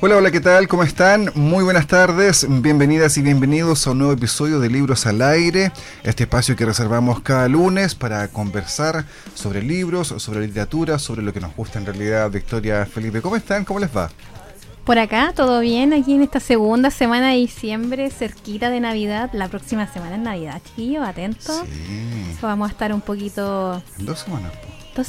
Hola, hola, ¿qué tal? ¿Cómo están? Muy buenas tardes, bienvenidas y bienvenidos a un nuevo episodio de Libros al Aire, este espacio que reservamos cada lunes para conversar sobre libros, sobre literatura, sobre lo que nos gusta en realidad. Victoria, Felipe, ¿cómo están? ¿Cómo les va? Por acá, todo bien, aquí en esta segunda semana de diciembre, cerquita de Navidad. La próxima semana es Navidad, chiquillos, atentos. Sí. Vamos a estar un poquito... En dos semanas,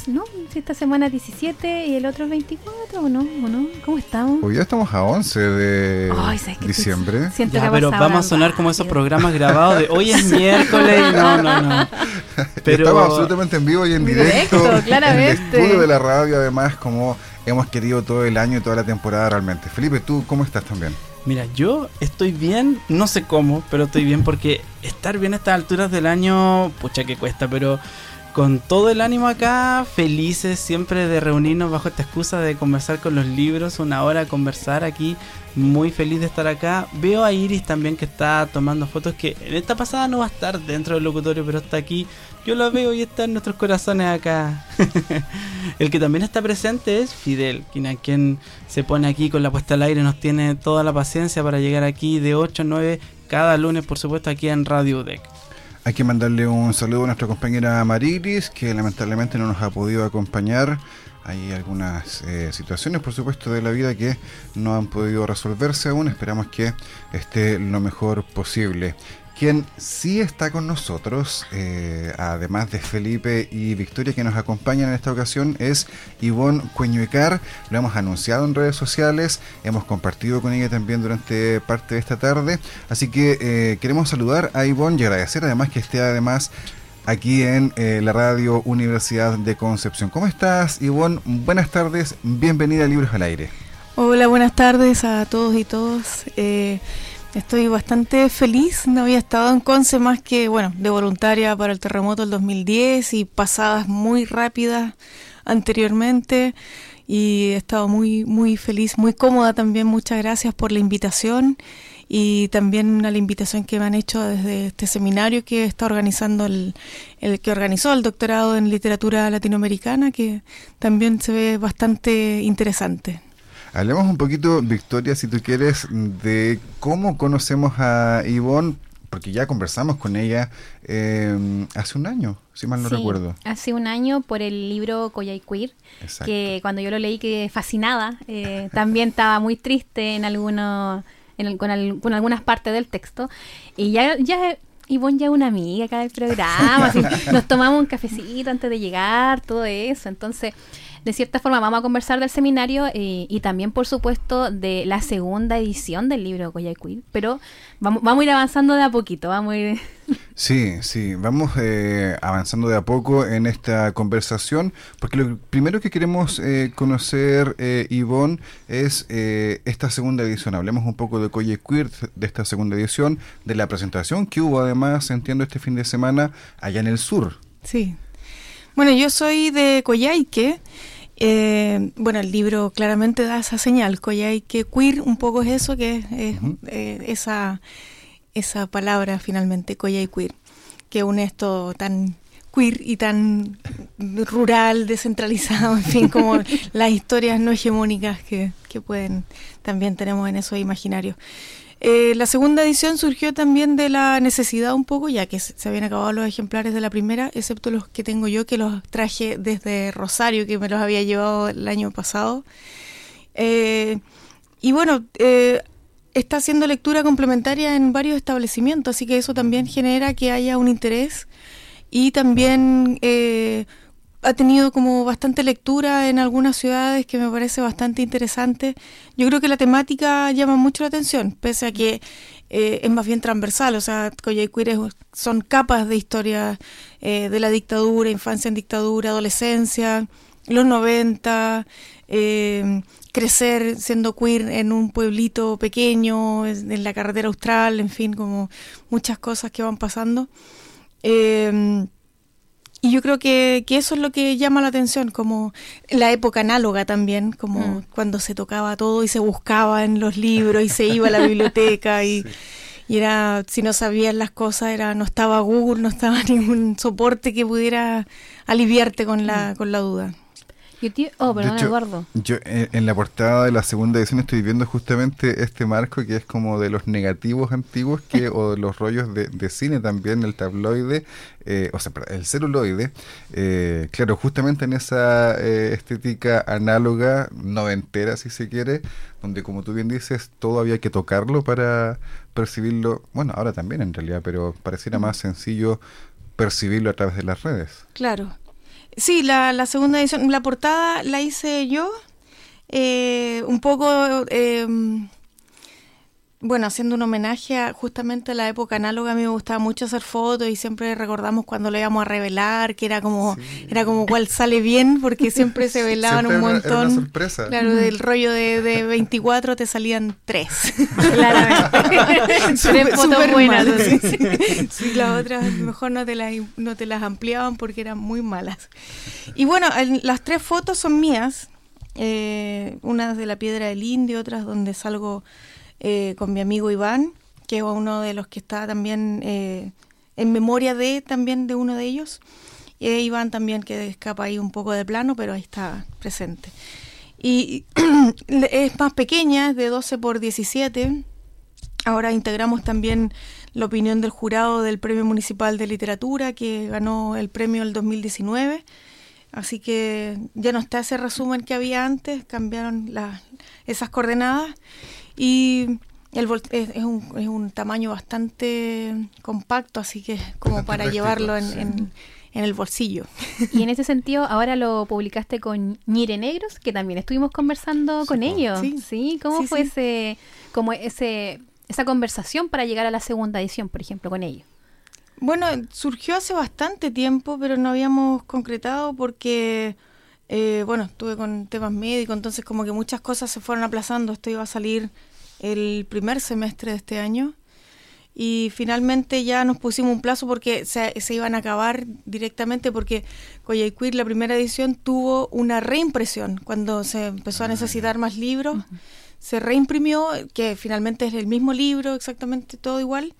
no, si esta semana es 17 y el otro es 24, ¿o no? ¿O no? ¿Cómo estamos? Hoy ya estamos a 11 de diciembre. ya, pero vamos a sonar como esos programas grabados de hoy es miércoles. No, no, no. Pero... Estamos absolutamente en vivo y en directo. directo claramente. En el estudio de la radio, además, como hemos querido todo el año y toda la temporada realmente. Felipe, ¿tú cómo estás también? Mira, yo estoy bien, no sé cómo, pero estoy bien porque estar bien a estas alturas del año, pucha que cuesta, pero con todo el ánimo acá, felices siempre de reunirnos bajo esta excusa de conversar con los libros, una hora a conversar aquí, muy feliz de estar acá. Veo a Iris también que está tomando fotos, que en esta pasada no va a estar dentro del locutorio, pero está aquí. Yo la veo y está en nuestros corazones acá. el que también está presente es Fidel, quien a quien se pone aquí con la puesta al aire, nos tiene toda la paciencia para llegar aquí de 8 a 9 cada lunes, por supuesto, aquí en Radio Deck. Hay que mandarle un saludo a nuestra compañera Marilis, que lamentablemente no nos ha podido acompañar. Hay algunas eh, situaciones, por supuesto, de la vida que no han podido resolverse aún. Esperamos que esté lo mejor posible. Quien sí está con nosotros, eh, además de Felipe y Victoria que nos acompañan en esta ocasión, es Ivonne Cueñuecar. Lo hemos anunciado en redes sociales, hemos compartido con ella también durante parte de esta tarde. Así que eh, queremos saludar a Ivonne y agradecer además que esté además aquí en eh, la radio Universidad de Concepción. ¿Cómo estás, Ivonne? Buenas tardes, bienvenida a Libros al Aire. Hola, buenas tardes a todos y todas. Estoy bastante feliz, no había estado en Conce más que, bueno, de voluntaria para el terremoto del 2010 y pasadas muy rápidas anteriormente. Y he estado muy, muy feliz, muy cómoda también, muchas gracias por la invitación y también a la invitación que me han hecho desde este seminario que está organizando el, el que organizó el doctorado en literatura latinoamericana que también se ve bastante interesante. Hablemos un poquito, Victoria, si tú quieres, de cómo conocemos a Ivonne, porque ya conversamos con ella eh, hace un año, si mal no recuerdo. Hace un año por el libro Coyay Queer, que cuando yo lo leí quedé fascinada. Eh, también estaba muy triste en algunos, en con, con, algunas partes del texto. Y ya, ya Ivonne ya es una amiga acá del programa, nos tomamos un cafecito antes de llegar, todo eso. Entonces, de cierta forma vamos a conversar del seminario eh, y también, por supuesto, de la segunda edición del libro Goya Queen, pero vamos, vamos a ir avanzando de a poquito, vamos a ir... Sí, sí, vamos eh, avanzando de a poco en esta conversación, porque lo primero que queremos eh, conocer, eh, Ivonne, es esta segunda edición. Hablemos un poco de Coye Queer, de esta segunda edición, de la presentación que hubo además, entiendo, este fin de semana allá en el sur. Sí, bueno, yo soy de Coyhaique. Eh, bueno, el libro claramente da esa señal. Coyhaique queer, un poco es eso, que es, eh, esa, esa palabra finalmente, Coyhaique queer, que une esto tan queer y tan rural, descentralizado, en fin, como las historias no hegemónicas que, que pueden, también tenemos en esos imaginarios. Eh, la segunda edición surgió también de la necesidad un poco, ya que se habían acabado los ejemplares de la primera, excepto los que tengo yo, que los traje desde Rosario, que me los había llevado el año pasado. Eh, y bueno, eh, está haciendo lectura complementaria en varios establecimientos, así que eso también genera que haya un interés y también ha tenido como bastante lectura en algunas ciudades que me parece bastante interesante. Yo creo que la temática llama mucho la atención, pese a que eh, es más bien transversal, o sea, Queer son capas de historia eh, de la dictadura, infancia en dictadura, adolescencia, los 90, eh, crecer siendo queer en un pueblito pequeño, en la carretera austral, en fin, como muchas cosas que van pasando. Eh, y yo creo que, que, eso es lo que llama la atención, como la época análoga también, como mm. cuando se tocaba todo y se buscaba en los libros y se iba a la biblioteca y, y, era, si no sabías las cosas, era no estaba Google, no estaba ningún soporte que pudiera aliviarte con la, mm. con la duda. Oh, perdón, Eduardo. Yo en, la portada de la segunda edición estoy viendo justamente este marco que es como de los negativos antiguos que o de los rollos de, cine también, el tabloide, eh, o sea, el celuloide. Eh, claro, justamente en esa eh, estética análoga, noventera si se quiere, donde como tú bien dices, todo había que tocarlo para percibirlo. Bueno, ahora también en realidad, pero pareciera más sencillo percibirlo a través de las redes. Claro. Sí, la, segunda edición, la portada la hice yo, eh, un poco eh, bueno, haciendo un homenaje a justamente a la época análoga, a mí me gustaba mucho hacer fotos y siempre recordamos cuando lo íbamos a revelar, que era como, era como cuál sale bien, porque siempre se velaban un montón. sorpresa. Claro, del rollo de, de 24 te salían tres. Claramente. tres fotos buenas. Sí, las otras mejor no te las, no te las ampliaban porque eran muy malas. Y bueno, las tres fotos son mías. Eh, unas de la piedra del indio, otras donde salgo eh, con mi amigo Iván, que es uno de los que está también eh, en memoria de también de uno de ellos. Y Iván también que escapa ahí un poco de plano, pero ahí está presente. Y es más pequeña, es de 12 por 17. Ahora integramos también la opinión del jurado del Premio Municipal de Literatura, que ganó el premio el 2019. Así que ya no está ese resumen que había antes, cambiaron esas coordenadas. Y el es, un, es un tamaño bastante compacto, así que como para llevarlo en, en, el bolsillo. Y en ese sentido, ahora lo publicaste con Ñire Negros, que también estuvimos conversando con ellos. Sí, ¿cómo fue ese, como ese, esa conversación para llegar a la segunda edición, por ejemplo, con ellos? Bueno, surgió hace bastante tiempo, pero no habíamos concretado porque, eh, bueno, estuve con temas médicos, entonces como que muchas cosas se fueron aplazando. Esto iba a salir el primer semestre de este año. Y finalmente ya nos pusimos un plazo porque se, iban a acabar directamente porque Queer la primera edición tuvo una reimpresión. Cuando se empezó a ah, necesitar más libros se reimprimió que finalmente es el mismo libro exactamente todo igual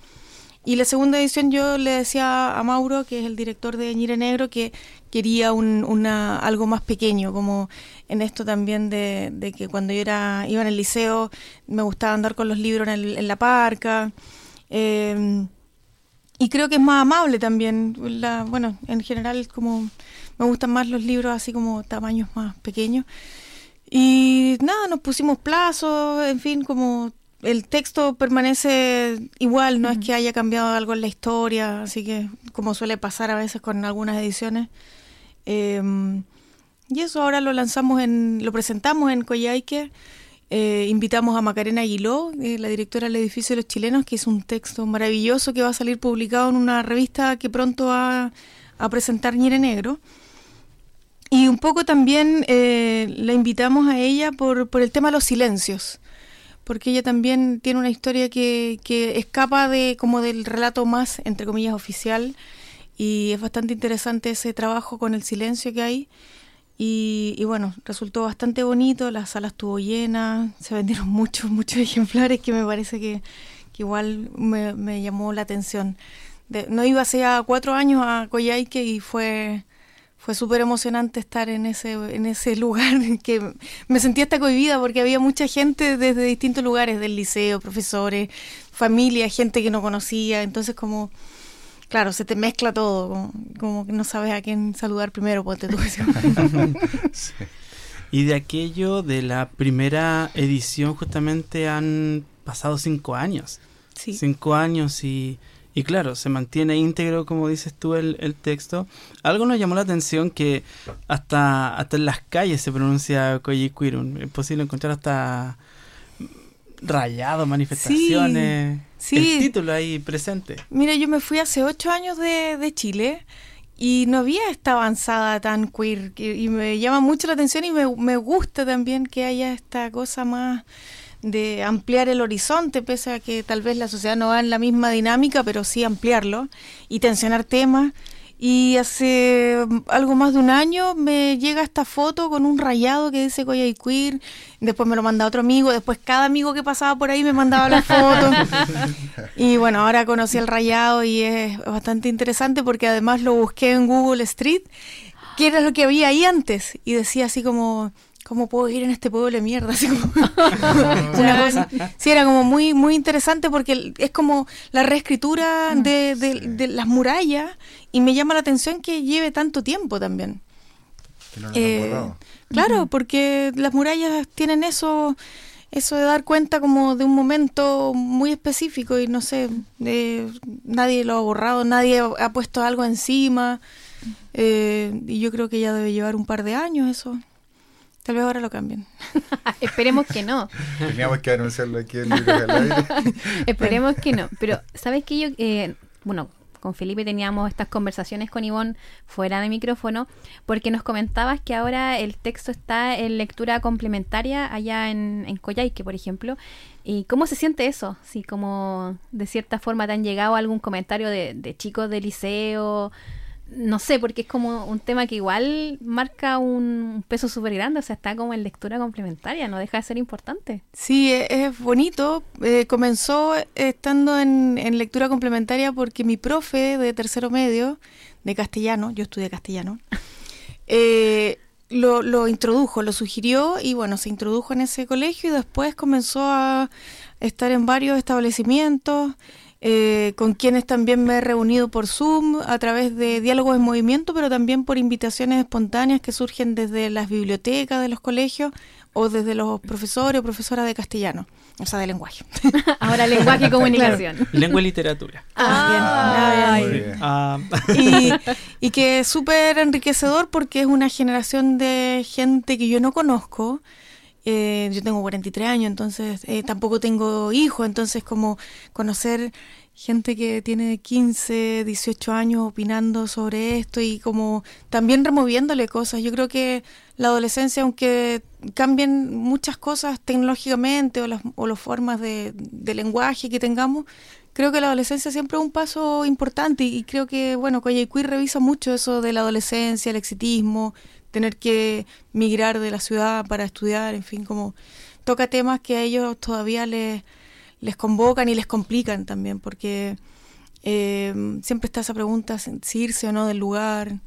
y la segunda edición yo le decía a Mauro, que es el director de Ñire Negro, que quería un, una, algo más pequeño, como en esto también de, de, que cuando yo era, iba en el liceo me gustaba andar con los libros en, la parca. Em, y creo que es más amable también. La, bueno, en general como me gustan más los libros así como tamaños más pequeños. Y nada, nos pusimos plazos, en fin, como el texto permanece igual, no es que haya cambiado algo en la historia, así que como suele pasar a veces con algunas ediciones. Em, y eso ahora lo lanzamos en, lo presentamos en Coyhaique. Eh, invitamos a Macarena Aguiló, eh, la directora del edificio de los chilenos, que es un texto maravilloso que va a salir publicado en una revista que pronto va a presentar Ñire Negro. Y un poco también eh, la invitamos a ella por, por el tema de los silencios porque ella también tiene una historia que, que escapa de como del relato más, entre comillas, oficial, y es bastante interesante ese trabajo con el silencio que hay. Y, bueno, resultó bastante bonito, la sala estuvo llena, se vendieron muchos, muchos ejemplares que me parece que, igual me, me, llamó la atención. no iba hace ya cuatro años a Coyhaique y fue fue súper emocionante estar en ese, en ese lugar que me sentía hasta cohibida porque había mucha gente desde distintos lugares del liceo, profesores, familia, gente que no conocía, entonces como, claro, se te mezcla todo, como, que no sabes a quién saludar primero, ponte tú. Y de aquello de la primera edición justamente han pasado cinco años. Sí. Cinco años y, Y claro, se mantiene íntegro, como dices tú, el, el, texto. Algo nos llamó la atención que hasta, hasta en las calles se pronuncia Koyikwirun. Es posible encontrar hasta rayado, manifestaciones. Sí, El título ahí presente. Mira, yo me fui hace ocho años de, de Chile y no había esta avanzada tan queer y, me llama mucho la atención y me, me, gusta también que haya esta cosa más de ampliar el horizonte, pese a que tal vez la sociedad no va en la misma dinámica, pero sí ampliarlo y tensionar temas. Y hace algo más de un año me llega esta foto con un rayado que dice Coya y Queer. Después me lo manda otro amigo. Después cada amigo que pasaba por ahí me mandaba la foto. y bueno, ahora conocí el rayado y es bastante interesante porque además lo busqué en Google Street, que era lo que había ahí antes. Y decía así como ¿cómo puedo ir en este pueblo de mierda? Así como una cosa. Sí, era como muy, muy interesante porque es como la reescritura mm. de, de, las murallas y me llama la atención que lleve tanto tiempo también. Eh, claro, porque las murallas tienen eso, eso de dar cuenta como de un momento muy específico y no sé, nadie lo ha borrado, nadie ha puesto algo encima. Eh, y yo creo que ya debe llevar un par de años eso. Tal vez ahora lo cambien. Esperemos que no. Teníamos que anunciarlo aquí en Esperemos que no. Pero, ¿sabes qué? Yo, eh, bueno, con Felipe teníamos estas conversaciones con Ivonne fuera de micrófono, porque nos comentabas que ahora el texto está en lectura complementaria allá en, en Coyhaique, por ejemplo. ¿Y cómo se siente eso? Si como de cierta forma te han llegado algún comentario de, de chicos de liceo, no sé, porque es como un tema que igual marca un peso súper grande, o sea, está como en lectura complementaria, no deja de ser importante. Sí, e-, es bonito. Eh, comenzó estando en, lectura complementaria porque mi profe de tercero medio, de castellano, yo estudié castellano, eh, lo, lo introdujo, lo sugirió y bueno, se introdujo en ese colegio y después comenzó a estar en varios establecimientos. Eh, con quienes también me he reunido por Zoom a través de diálogos en movimiento, pero también por invitaciones espontáneas que surgen desde las bibliotecas de los colegios o desde los profesores o profesoras de castellano, o sea, de lenguaje. Ahora lenguaje y comunicación. Lengua y literatura. Ah, bien. Ah, bien. Ah. Y, que es súper enriquecedor porque es una generación de gente que yo no conozco, eh, yo tengo 43 años, entonces eh, tampoco tengo hijos, entonces como conocer gente que tiene 15, 18 años opinando sobre esto y como también removiéndole cosas. Yo creo que la adolescencia, aunque cambien muchas cosas tecnológicamente o las, o las formas de, lenguaje que tengamos, creo que la adolescencia siempre es un paso importante y, creo que, bueno, Queer revisa mucho eso de la adolescencia, el exitismo, tener que migrar de la ciudad para estudiar, en fin, como toca temas que a ellos todavía les, les convocan y les complican también, porque eh, siempre está esa pregunta si irse o no del lugar,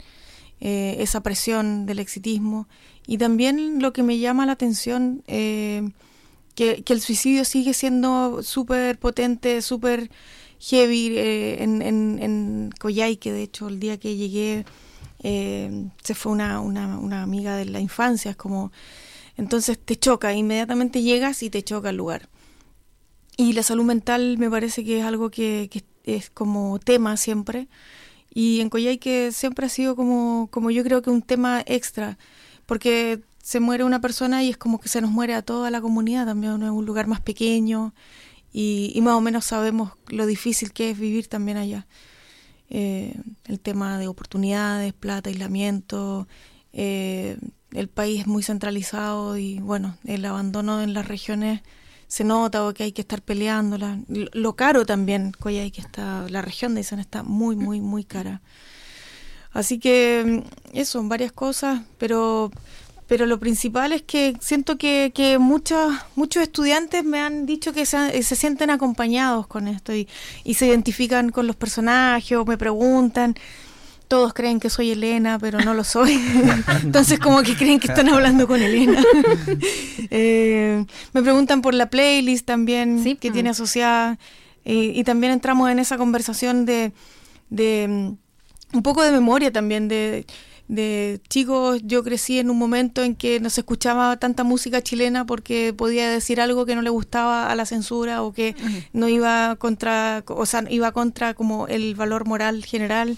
eh, esa presión del exitismo, y también lo que me llama la atención, eh, que, el suicidio sigue siendo súper potente, súper heavy en, en, en Coyhaique, de hecho, el día que llegué eh, se fue una, una, una, amiga de la infancia, es como, entonces te choca, inmediatamente llegas y te choca el lugar. Y la salud mental me parece que es algo que, es como tema siempre, y en Coyhaique siempre ha sido como, como yo creo que un tema extra, porque se muere una persona y es como que se nos muere a toda la comunidad, también es un lugar más pequeño, y, y más o menos sabemos lo difícil que es vivir también allá. Eh, el tema de oportunidades, plata, aislamiento. Eh, el país es muy centralizado y bueno, el abandono en las regiones se nota o que hay que estar peleando. lo caro también, que está, la región de está muy, muy, muy cara. Así que mm, eso, varias cosas, pero pero lo principal es que siento que, que muchos, muchos estudiantes me han dicho que se, se sienten acompañados con esto y, y, se identifican con los personajes o me preguntan. Todos creen que soy Elena, pero no lo soy. Entonces como que creen que están hablando con Elena. eh, me preguntan por la playlist también que tiene asociada. y también entramos en esa conversación de, de mm, un poco de memoria también, de de chicos, yo crecí en un momento en que no se escuchaba tanta música chilena porque podía decir algo que no le gustaba a la censura o que no iba contra, o sea, iba contra como el valor moral general.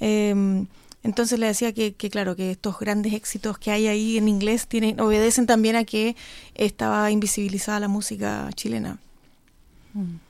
Em, entonces le decía que, claro, que estos grandes éxitos que hay ahí en inglés tienen, obedecen también a que estaba invisibilizada la música chilena. Mm.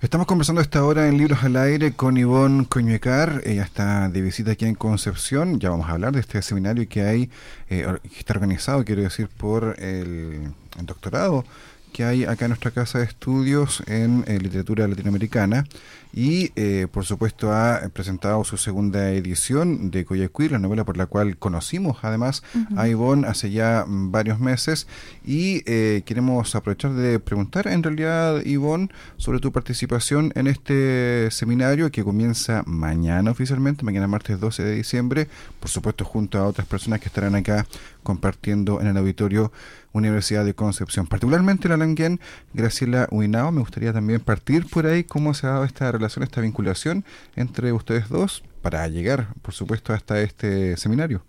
Estamos conversando esta hora en Libros al Aire con Ivonne Coñuecar. Ella está de visita aquí en Concepción. Ya vamos a hablar de este seminario que hay, eh, que está organizado, quiero decir, por el, doctorado que hay acá en nuestra casa de estudios en eh, literatura latinoamericana y eh, por supuesto ha presentado su segunda edición de Coyacuir, la novela por la cual conocimos además a Ivonne hace ya varios meses. Y eh, queremos aprovechar de preguntar en realidad Ivonne sobre tu participación en este seminario que comienza mañana oficialmente, mañana martes 12 de diciembre, por supuesto junto a otras personas que estarán acá compartiendo en el auditorio Universidad de Concepción, particularmente la Languén, Graciela Huinao, me gustaría también partir por ahí. Cómo se ha dado esta relación, esta vinculación entre ustedes dos para llegar, por supuesto, hasta este seminario?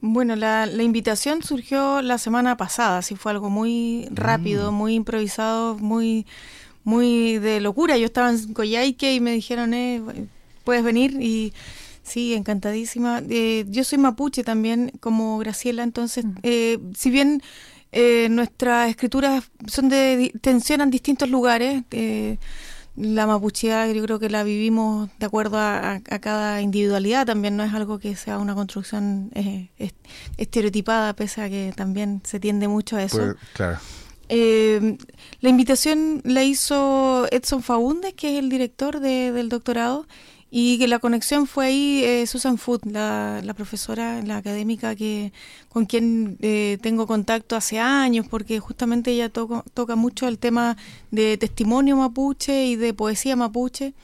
Bueno, la, invitación surgió la semana pasada, así fue algo muy rápido, mm. muy improvisado, muy muy de locura. Yo estaba en Coyhaique y me dijeron, eh, puedes venir y sí, encantadísima. Eh, yo soy mapuche también, como Graciela, entonces, mm. eh, si bien eh, nuestras escrituras son de tensionan distintos lugares, eh, la mapucheada yo creo que la vivimos de acuerdo a, cada individualidad, también no es algo que sea una construcción eh, estereotipada, pese a que también se tiende mucho a eso. Pues, claro. Eh, la invitación la hizo Edson Faúndez, que es el director del doctorado, y que la conexión fue ahí eh, Susan Food, la, la, profesora, la académica que con quien eh, tengo contacto hace años, porque justamente ella toca mucho el tema de testimonio mapuche y de poesía mapuche.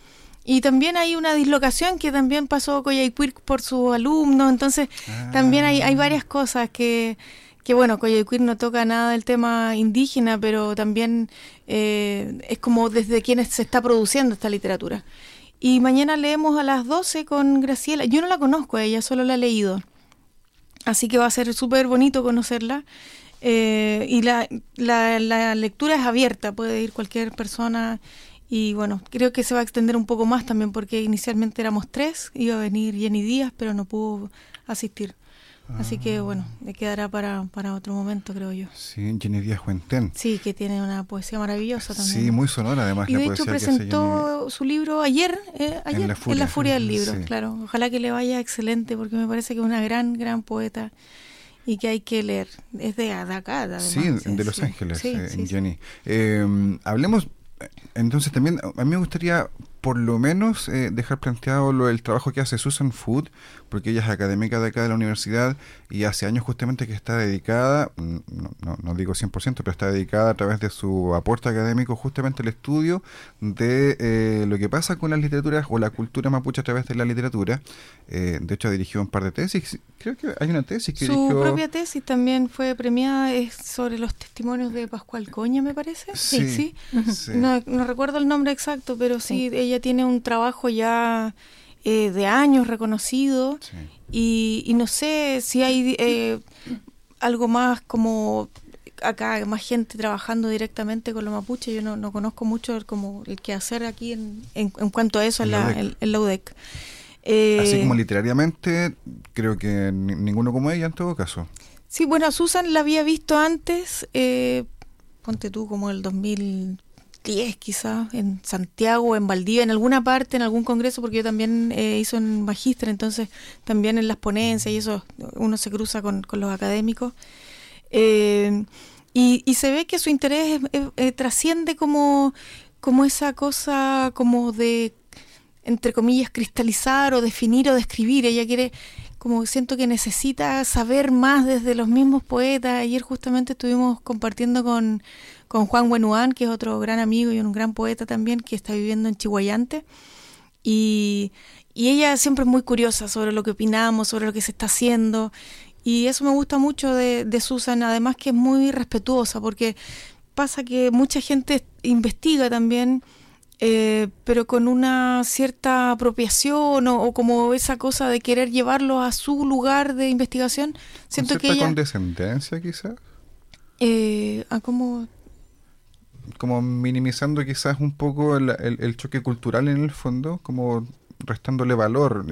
Y también hay una dislocación que también pasó Coyhaiquir por sus alumnos, entonces también hay, hay varias cosas que, que bueno, Coyhaiquir no toca nada del tema indígena, pero también eh, es como desde quienes se está produciendo esta literatura. Y mañana leemos a las 12 con Graciela. Yo no la conozco a ella, solo la he leído. Así que va a ser súper bonito conocerla. Eh, y la, la, la, lectura es abierta, puede ir cualquier persona. Y bueno, creo que se va a extender un poco más también porque inicialmente éramos tres, iba a venir Jenny Díaz, pero no pudo asistir. Así que bueno, me quedará para, para otro momento, creo yo. Sí, Jenny Díaz Juentén. Sí, que tiene una poesía maravillosa también. Sí, muy sonora además. Y de hecho presentó su libro ayer, eh, ayer en la, furia, del libro, claro. Ojalá que le vaya excelente porque me parece que es una gran, gran poeta y que hay que leer. Es de, acá, además. Sí, de Los Ángeles, eh, Jenny. Eh, hablemos entonces también, a mí me gustaría por lo menos eh, dejar planteado lo, el trabajo que hace Susan Food, porque ella es académica de acá de la universidad y hace años justamente que está dedicada, mm, no, no, digo 100%, pero está dedicada a través de su aporte académico justamente al estudio de eh, lo que pasa con las literaturas o la cultura mapuche a través de la literatura. Eh, de hecho, dirigió un par de tesis, creo que hay una tesis que Su propia tesis también fue premiada, es sobre los testimonios de Pascual Coña, me parece. Sí, sí. No, no, recuerdo el nombre exacto, pero sí ella tiene un trabajo ya eh, de años reconocido y, no sé si hay eh, algo más como acá, más gente trabajando directamente con los mapuches. Yo no, conozco mucho como el que hacer aquí en, en, cuanto a eso en la, UDEC. E Así como eh, literariamente, creo que ninguno como ella en todo caso. Sí, bueno, Susan la había visto antes, ponte tú como el 2000 10 quizás, en Santiago, en Valdivia, en alguna parte, en algún congreso, porque yo también eh, hizo en Magistra, entonces también en las ponencias y eso uno se cruza con, los académicos. Eh, y, se ve que su interés eh, trasciende como, como esa cosa como de, entre comillas, cristalizar o definir o describir. Ella quiere, como siento que necesita saber más desde los mismos poetas. Ayer justamente estuvimos compartiendo con con Juan Buenuán, que es otro gran amigo y un gran poeta también, que está viviendo en Chihuayante. Y, ella siempre es muy curiosa sobre lo que opinamos, sobre lo que se está haciendo. Y eso me gusta mucho de, de Susan, además que es muy respetuosa, porque pasa que mucha gente investiga también eh, pero con una cierta apropiación o, como esa cosa de querer llevarlo a su lugar de investigación. Siento que ella... condescendencia quizás? Eh, ¿A cómo...? Como minimizando quizás un poco el choque cultural en el fondo, como restándole valor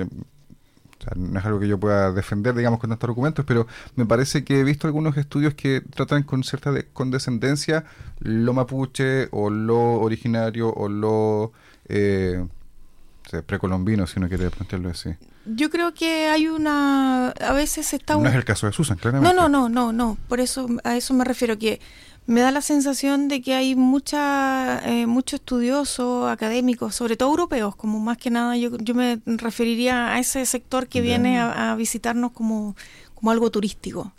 no es algo que yo pueda defender, digamos, con estos argumentos, pero me parece que he visto algunos estudios que tratan con cierta condescendencia lo mapuche o lo originario o lo eh, precolombino, si uno quiere plantearlo así. Yo creo que hay una... A veces está... No es el caso de Susan, claramente. No, no, no, no, no. Por eso, a eso me refiero, que me da la sensación de que hay mucha, eh, mucho estudioso, académicos, sobre todo europeos, como más que nada yo, yo me referiría a ese sector que viene a, a, visitarnos como, como algo turístico.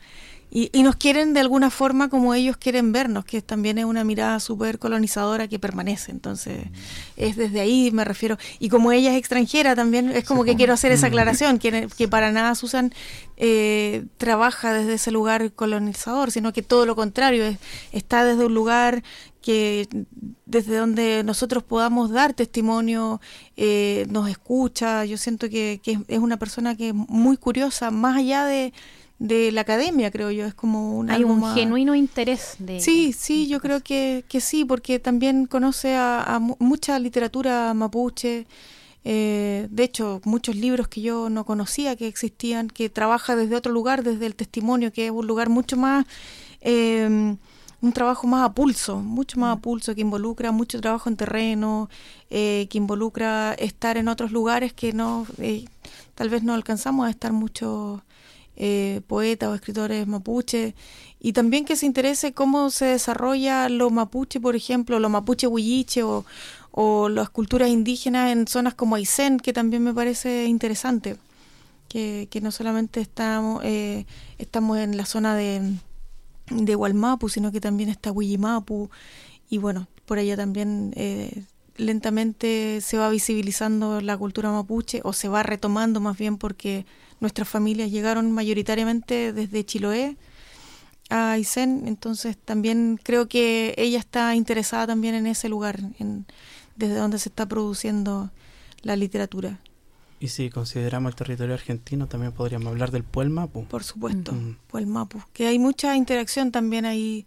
Y, nos quieren de alguna forma como ellos quieren vernos, que también es una mirada súper colonizadora que permanece. Entonces, es desde ahí me refiero. Y como ella es extranjera también, es como que quiero hacer esa aclaración, que, que para nada Susan eh, trabaja desde ese lugar colonizador, sino que todo lo contrario, es, está desde un lugar que desde donde nosotros podamos dar testimonio, eh, nos escucha. Yo siento que, que es una persona que es muy curiosa, más allá de de la academia, creo yo. Es como un Hay un genuino interés de... Sí, sí, yo creo que, que sí, porque también conoce a, mucha literatura mapuche. Eh, de hecho, muchos libros que yo no conocía que existían, que trabaja desde otro lugar, desde el testimonio, que es un lugar mucho más... Eh, un trabajo más a pulso, mucho más a pulso, que involucra mucho trabajo en terreno, eh, que involucra estar en otros lugares que no, tal vez no alcanzamos a estar mucho eh, poetas o escritores mapuche, y también que se interese cómo se desarrolla lo mapuche, por ejemplo, lo mapuche huilliche o, las culturas indígenas en zonas como Aysén, que también me parece interesante, que, que no solamente estamos, eh, estamos en la zona de, de Hualmapu, sino que también está Huillimapu, y bueno, por allá también eh, lentamente se va visibilizando la cultura mapuche, o se va retomando más bien porque nuestras familias llegaron mayoritariamente desde Chiloé a Aysén, entonces también creo que ella está interesada también en ese lugar, en, desde donde se está produciendo la literatura. Y si consideramos el territorio argentino, también podríamos hablar del Puelmapu. Por supuesto, mm. Puelmapu, que hay mucha interacción también ahí.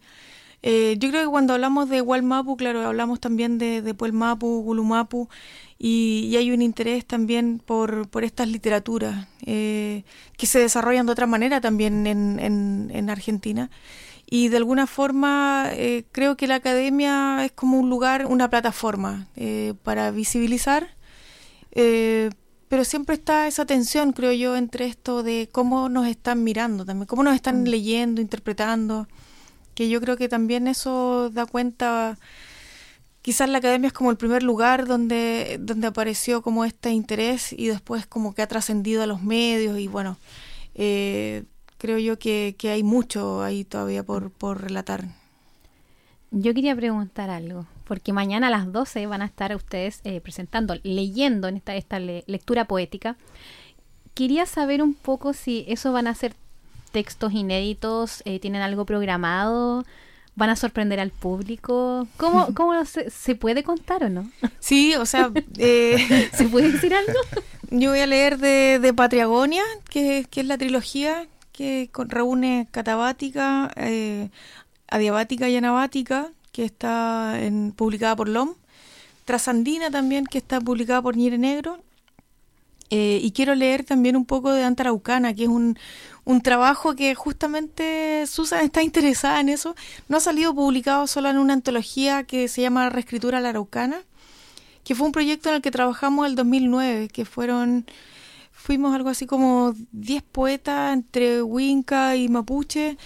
Eh, yo creo que cuando hablamos de Hualmapu, claro, hablamos también de, de Puelmapu, Gulumapu, y, hay un interés también por, por estas literaturas eh, que se desarrollan de otra manera también en, en, Argentina. Y de alguna forma eh, creo que la academia es como un lugar, una plataforma eh, para visibilizar, pero siempre está esa tensión, creo yo, entre esto de cómo nos están mirando también, cómo nos están mm. leyendo, interpretando, que yo creo que también eso da cuenta quizás la academia es como el primer lugar donde, donde apareció como este interés y después como que ha trascendido a los medios y bueno, eh, creo yo que, hay mucho ahí todavía por, por relatar. Yo quería preguntar algo, porque mañana a las 12 van a estar ustedes eh, presentando, leyendo en esta, esta lectura poética. Quería saber un poco si eso van a ser textos inéditos, eh, tienen algo programado, van a sorprender al público. ¿Cómo, cómo se, puede contar o no? Sí, o sea, eh, ¿se puede decir algo? Yo voy a leer de, de Patriagonia, que, que, es la trilogía que reúne catabática, eh, adiabática y anabática, que está en, publicada por LOM. Trasandina también, que está publicada por Nire Negro. Eh, y quiero leer también un poco de Antaraucana, que es un, un trabajo que justamente Susan está interesada en eso. No ha salido publicado solo en una antología que se llama Reescritura a la Araucana, que fue un proyecto en el que trabajamos el 2009, que fueron, fuimos algo así como 10 poetas entre Winca y Mapuche.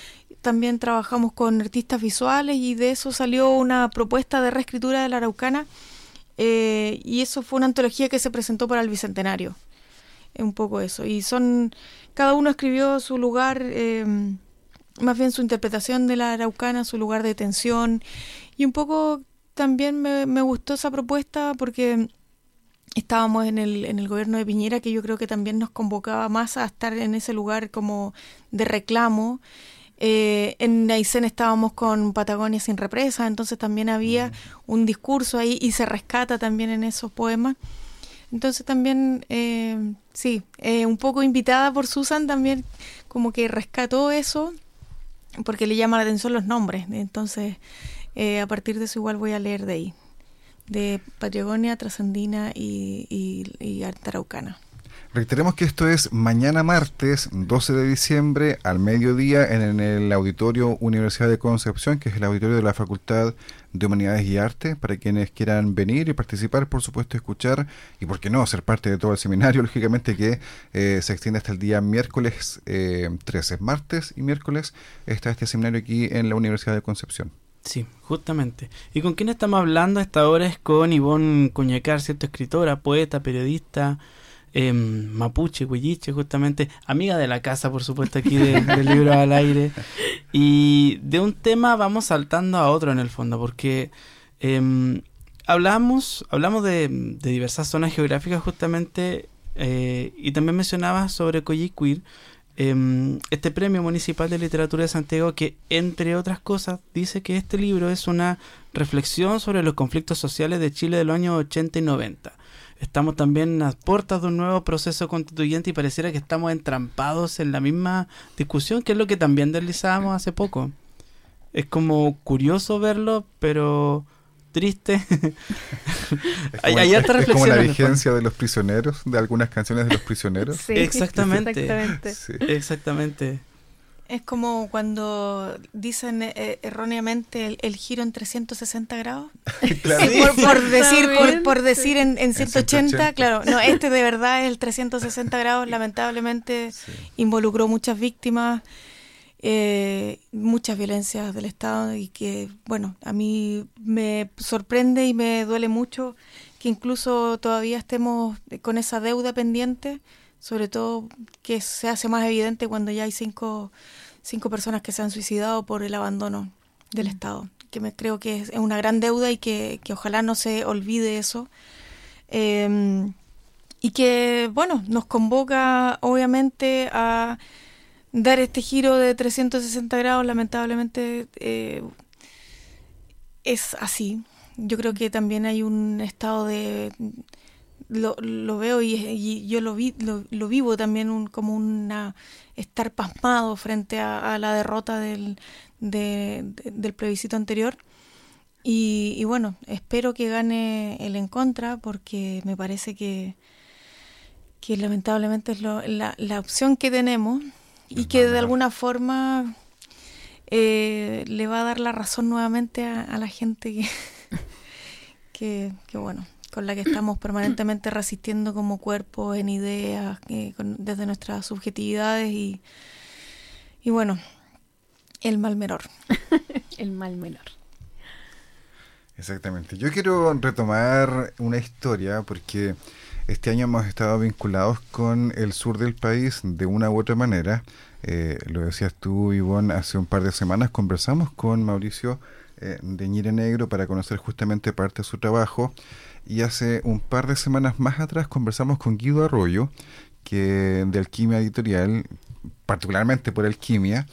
También trabajamos con artistas visuales y de eso salió una propuesta de reescritura de la Araucana. Eh, y eso fue una antología que se presentó para el Bicentenario. Un poco eso. Y son cada uno escribió su lugar, eh, más bien su interpretación de la araucana, su lugar de tensión. Y un poco también me, me gustó esa propuesta porque estábamos en el, en el gobierno de Piñera, que yo creo que también nos convocaba más a estar en ese lugar como de reclamo. Eh, en Aysén estábamos con Patagonia sin represa, entonces también había mm. un discurso ahí y se rescata también en esos poemas. Entonces también, eh, sí, eh, un poco invitada por Susan también, como que rescató eso, porque le llama la atención los nombres. Entonces, a partir de eso igual voy a leer de ahí, de Patagonia, Trasandina y, y, y. Reiteremos que esto es mañana martes 12 de diciembre al mediodía en el Auditorio Universidad de Concepción, que es el auditorio de la Facultad de Humanidades y Arte, para quienes quieran venir y participar, por supuesto, escuchar y, por qué no, ser parte de todo el seminario, lógicamente que eh, se extiende hasta el día miércoles eh, 13, martes y miércoles está este seminario aquí en la Universidad de Concepción. Sí, justamente. ¿Y con quién estamos hablando a esta hora? Es con Ivonne Cuñacar, ¿cierto? Escritora, poeta, periodista, Em, mapuche, Huilliche, justamente, amiga de la casa, por supuesto, aquí del libro al aire. Y de un tema vamos saltando a otro en el fondo, porque em, hablamos, hablamos de, diversas zonas geográficas justamente, eh, y también mencionaba sobre Coyiquir, em, este premio municipal de literatura de Santiago que, entre otras cosas, dice que este libro es una reflexión sobre los conflictos sociales de Chile de los años 80 y 90 estamos también en las puertas de un nuevo proceso constituyente y pareciera que estamos entrampados en la misma discusión, que es lo que también deslizábamos hace poco. Es como curioso verlo, pero triste. hay, hay es como la vigencia de los prisioneros, de algunas canciones de los prisioneros. exactamente. Exactamente. exactamente. Es como cuando dicen eh, erróneamente el, giro en 360 grados. por, decir, por, decir en, 180, claro. No, este de verdad es el 360 grados. Lamentablemente involucró muchas víctimas, eh, muchas violencias del Estado y que, bueno, a mí me sorprende y me duele mucho que incluso todavía estemos con esa deuda pendiente sobre todo que se hace más evidente cuando ya hay cinco, cinco personas que se han suicidado por el abandono del mm. Estado, que me creo que es una gran deuda y que, ojalá no se olvide eso. Em, y que, bueno, nos convoca obviamente a dar este giro de 360 grados, lamentablemente eh, es así. Yo creo que también hay un estado de lo, lo veo y, yo lo, vi, lo, vivo también como una estar pasmado frente a, la derrota del, del plebiscito anterior. Y, bueno, espero que gane el en contra porque me parece que, que lamentablemente es la, la, opción que tenemos y que de alguna forma eh, le va a dar la razón nuevamente a, la gente que, que, que bueno, con la que estamos permanentemente resistiendo como cuerpo en ideas, eh, desde nuestras subjetividades y, y bueno, el mal menor. el mal menor. Exactamente. Yo quiero retomar una historia porque este año hemos estado vinculados con el sur del país de una u otra manera. Eh, lo decías tú, Ivonne, hace un par de semanas conversamos con Mauricio eh, de Ñire Negro para conocer justamente parte de su trabajo y hace un par de semanas más atrás conversamos con Guido Arroyo, que de Alquimia Editorial, particularmente por Alquimia,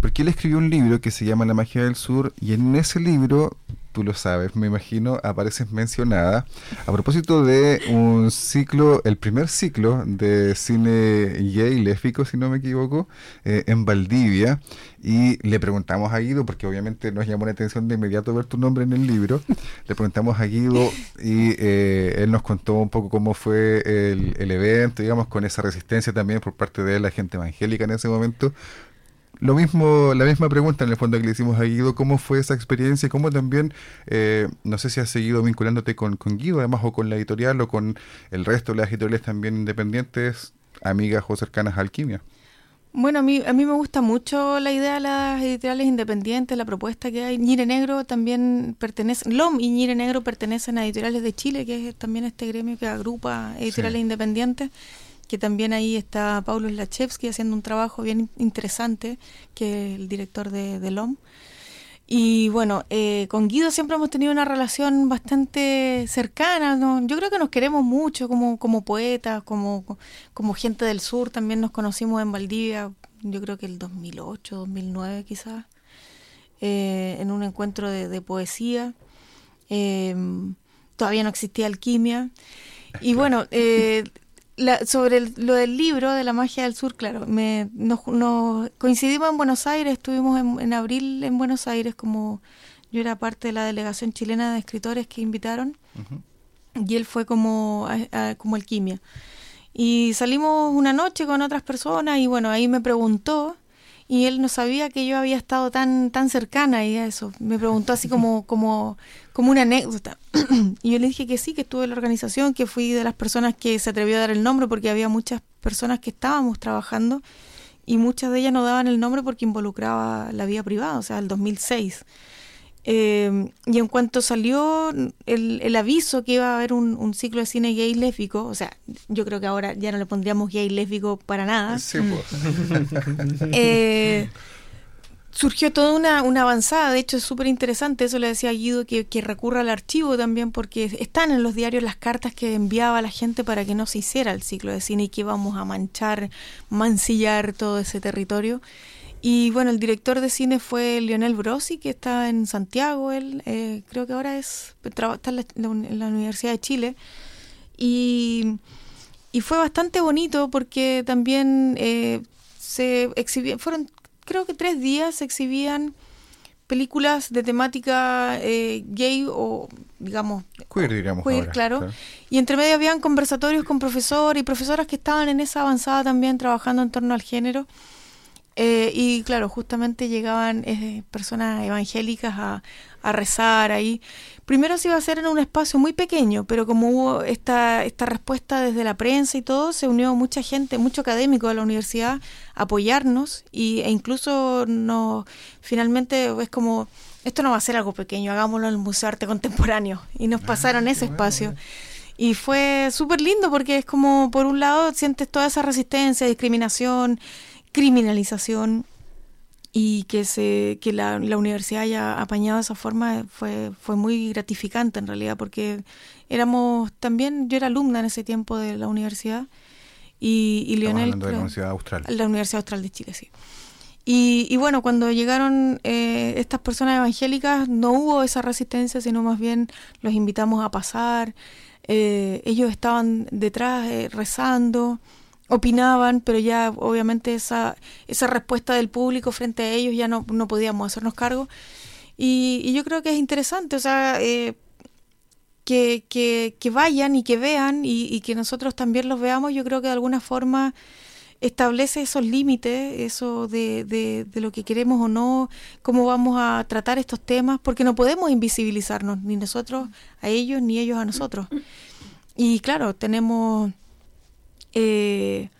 porque él escribió un libro que se llama La magia del sur y en ese libro tú lo sabes, me imagino, apareces mencionada a propósito de un ciclo, el primer ciclo de cine gay léfico, si no me equivoco, eh, en Valdivia. Y le preguntamos a Guido, porque obviamente nos llamó la atención de inmediato ver tu nombre en el libro, le preguntamos a Guido y eh, él nos contó un poco cómo fue el, el evento, digamos, con esa resistencia también por parte de la gente evangélica en ese momento, lo mismo, la misma pregunta en el fondo que le hicimos a Guido, ¿cómo fue esa experiencia? ¿Cómo también, eh, no sé si has seguido vinculándote con, con Guido, además, o con la editorial, o con el resto de las editoriales también independientes, amigas o cercanas a Alquimia? Bueno, a mí, a mí me gusta mucho la idea de las editoriales independientes, la propuesta que hay. Ñire Negro también pertenece, LOM y Ñire Negro pertenecen a Editoriales de Chile, que es también este gremio que agrupa editoriales independientes que también ahí está Paulo Slachevsky haciendo un trabajo bien interesante, que es el director de, de LOM. Y bueno, eh, con Guido siempre hemos tenido una relación bastante cercana. ¿no? Yo creo que nos queremos mucho como, como poetas, como, como gente del sur. También nos conocimos en Valdivia yo creo que el 2008, 2009 quizás, eh, en un encuentro de, poesía. Em, todavía no existía alquimia. Y bueno, eh, sobre lo del libro de la magia del sur, claro, me, nos, coincidimos en Buenos Aires, estuvimos en, abril en Buenos Aires como yo era parte de la delegación chilena de escritores que invitaron y él fue como, como alquimia. Y salimos una noche con otras personas y bueno, ahí me preguntó y él no sabía que yo había estado tan tan cercana y a eso. Me preguntó así como como como una anécdota. y yo le dije que sí, que estuve en la organización, que fui de las personas que se atrevió a dar el nombre porque había muchas personas que estábamos trabajando y muchas de ellas no daban el nombre porque involucraba la vida privada, o sea, el 2006. Eh, y en cuanto salió el, el, aviso que iba a haber un, un, ciclo de cine gay lésbico, o sea, yo creo que ahora ya no le pondríamos gay lésbico para nada. Sí, pues. eh, surgió toda una, una, avanzada, de hecho es súper interesante, eso le decía a Guido, que, que, recurra al archivo también, porque están en los diarios las cartas que enviaba la gente para que no se hiciera el ciclo de cine y que íbamos a manchar, mancillar todo ese territorio. Y bueno, el director de cine fue Lionel Brosi, que está en Santiago, él eh, creo que ahora es está en la, Universidad de Chile. Y, y, fue bastante bonito porque también eh, se exhibían, fueron creo que tres días se exhibían películas de temática eh, gay o digamos queer diríamos queer, claro. y entre medio habían conversatorios con profesores y profesoras que estaban en esa avanzada también trabajando en torno al género eh, y claro, justamente llegaban eh, personas evangélicas a, a, rezar ahí. Primero se iba a hacer en un espacio muy pequeño, pero como hubo esta, esta respuesta desde la prensa y todo, se unió mucha gente, mucho académico de la universidad a apoyarnos y, e incluso no, finalmente es como, esto no va a ser algo pequeño, hagámoslo en el Museo de Arte Contemporáneo. Y nos ah, pasaron ese espacio. Y fue súper lindo porque es como, por un lado, sientes toda esa resistencia, discriminación, criminalización y que se que la, la, universidad haya apañado de esa forma fue fue muy gratificante en realidad porque éramos también yo era alumna en ese tiempo de la universidad y, y Lionel de la Universidad Austral. la Universidad Austral de Chile sí. Y, y bueno cuando llegaron eh, estas personas evangélicas no hubo esa resistencia sino más bien los invitamos a pasar eh, ellos estaban detrás eh, rezando opinaban, pero ya obviamente esa, esa respuesta del público frente a ellos ya no, no podíamos hacernos cargo. Y, yo creo que es interesante, o sea, eh, que, que, que, vayan y que vean y, que nosotros también los veamos, yo creo que de alguna forma establece esos límites, eso de, de, de, lo que queremos o no, cómo vamos a tratar estos temas, porque no podemos invisibilizarnos, ni nosotros a ellos, ni ellos a nosotros. Y claro, tenemos eh,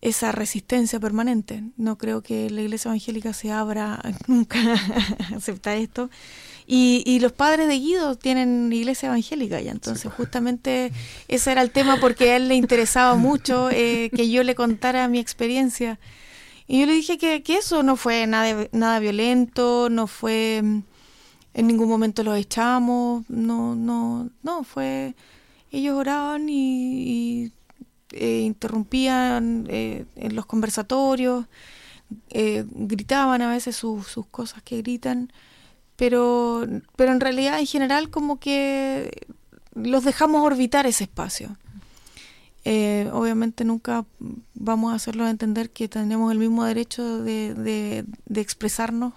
esa resistencia permanente. No creo que la iglesia evangélica se abra nunca a aceptar esto. Y, y, los padres de Guido tienen iglesia evangélica ya, entonces justamente ese era el tema porque a él le interesaba mucho eh, que yo le contara mi experiencia. Y yo le dije que, que eso no fue nada, nada violento, no fue, en ningún momento los echamos, no, no, no, fue, ellos oraban y, y eh, interrumpían eh, en los conversatorios, eh, gritaban a veces sus, sus cosas que gritan, pero, pero en realidad en general como que los dejamos orbitar ese espacio. obviamente nunca vamos a hacerlo entender que tenemos el mismo derecho de, de, expresarnos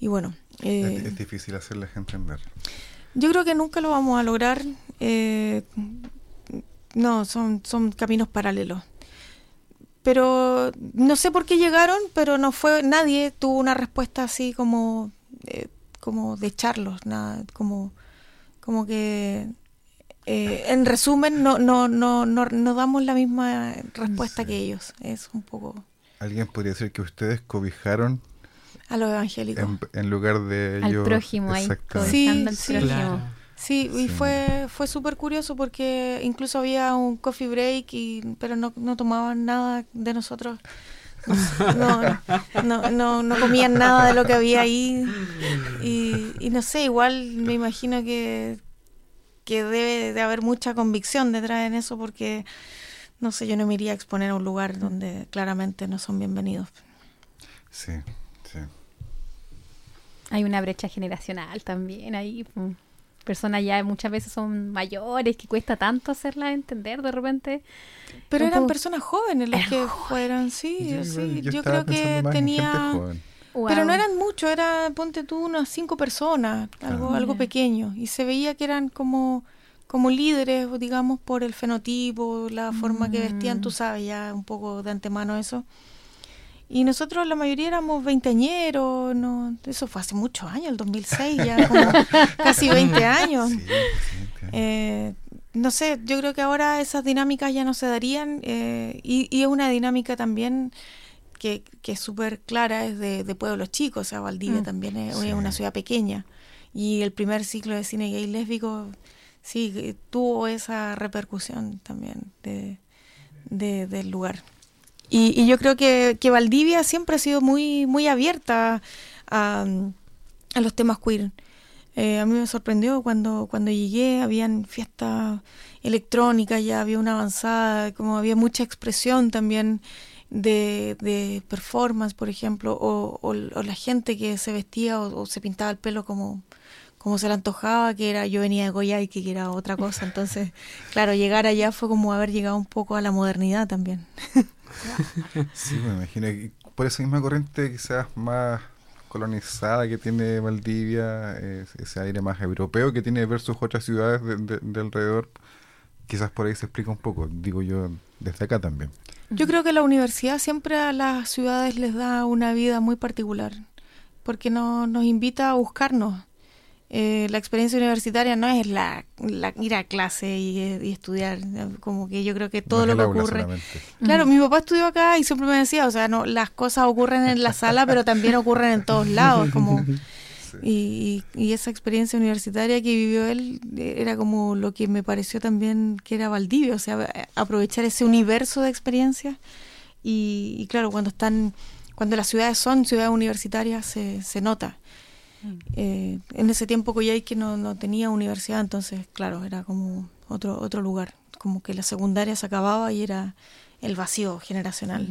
y bueno. es, difícil hacerles entender. Yo creo que nunca lo vamos a lograr. No, son, son caminos paralelos. Pero no sé por qué llegaron, pero no fue, nadie tuvo una respuesta así como, eh, como de echarlos, nada, como, como que eh, en resumen no, no, no, no, no damos la misma respuesta que ellos. Es un poco. ¿Alguien podría decir que ustedes cobijaron a los evangélicos? En, lugar de ellos. Al prójimo, ahí, sí, sí. Sí, y fue fue súper curioso porque incluso había un coffee break, y, pero no, no tomaban nada de nosotros. No, no, no, no, comían nada de lo que había ahí. Y, y no sé, igual me imagino que, que debe de haber mucha convicción detrás en eso porque no sé, yo no me iría a exponer a un lugar donde claramente no son bienvenidos. Sí, sí. Hay una brecha generacional también ahí. Personas ya muchas veces son mayores, que cuesta tanto hacerlas entender de repente. Pero eran personas jóvenes las que fueron, sí, sí. Yo, creo que tenía... Pero no eran muchos, era, ponte tú, unas cinco personas, algo, algo pequeño. Y se veía que eran como como líderes, digamos, por el fenotipo, la forma que vestían, tú mm. sabes ya un poco de antemano eso. Y nosotros la mayoría éramos veinteañeros, no, eso fue hace muchos años, el 2006, ya como casi 20 años. Eh, no sé, yo creo que ahora esas dinámicas ya no se darían eh, y, y, es una dinámica también que, que es súper clara, es de, de, pueblos chicos, o sea, Valdivia mm. también es, es, una ciudad pequeña y el primer ciclo de cine gay lésbico sí, tuvo esa repercusión también de, del lugar. Y, yo creo que, que, Valdivia siempre ha sido muy, muy abierta a, a los temas queer. Eh, a mí me sorprendió cuando, cuando llegué, habían fiestas electrónicas, ya había una avanzada, como había mucha expresión también de, de performance, por ejemplo, o, o, la gente que se vestía o se pintaba el pelo como, como se le antojaba, que era yo venía de Goya y que era otra cosa. Entonces, claro, llegar allá fue como haber llegado un poco a la modernidad también. sí, me imagino que por esa misma corriente quizás más colonizada que tiene Valdivia, ese aire más europeo que tiene versus otras ciudades de, alrededor, quizás por ahí se explica un poco, digo yo, desde acá también. Yo creo que la universidad siempre a las ciudades les da una vida muy particular, porque no, nos invita a buscarnos eh, la experiencia universitaria no es la, ir a clase y, estudiar, como que yo creo que todo lo que ocurre. Claro, mi papá estudió acá y siempre me decía, o sea, no, las cosas ocurren en la sala, pero también ocurren en todos lados, como y, y, esa experiencia universitaria que vivió él eh, era como lo que me pareció también que era Valdivia, o sea, aprovechar ese universo de experiencias y, y claro, cuando están, cuando las ciudades son ciudades universitarias se, se nota eh, en ese tiempo que no, no tenía universidad, entonces, claro, era como otro, otro lugar, como que la secundaria se acababa y era el vacío generacional.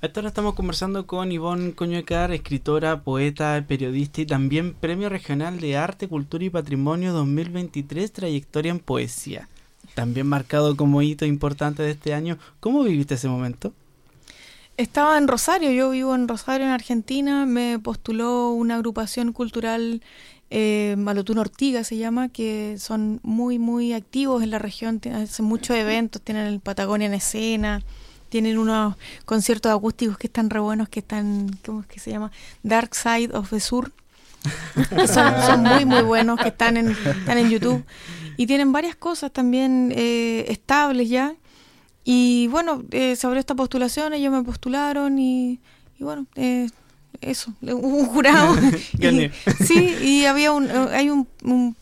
A esta hora estamos conversando con Ivonne Coñuecar, escritora, poeta, periodista y también Premio Regional de Arte, Cultura y Patrimonio 2023, trayectoria en poesía. También marcado como hito importante de este año. ¿Cómo viviste ese momento? Estaba en Rosario, yo vivo en Rosario, en Argentina. Me postuló una agrupación cultural, eh, Malotún Ortiga se llama, que son muy, muy activos en la región. Hacen muchos eventos, tienen el Patagonia en escena, tienen unos conciertos acústicos que están re buenos, que están, ¿cómo es que se llama? Dark Side of the Sur. son, muy, muy buenos, que están en, están en YouTube. Y tienen varias cosas también eh, estables ya y bueno, eh, se abrió esta postulación, ellos me postularon y, bueno, eh, eso, un jurado. sí, y había un, eh, hay un,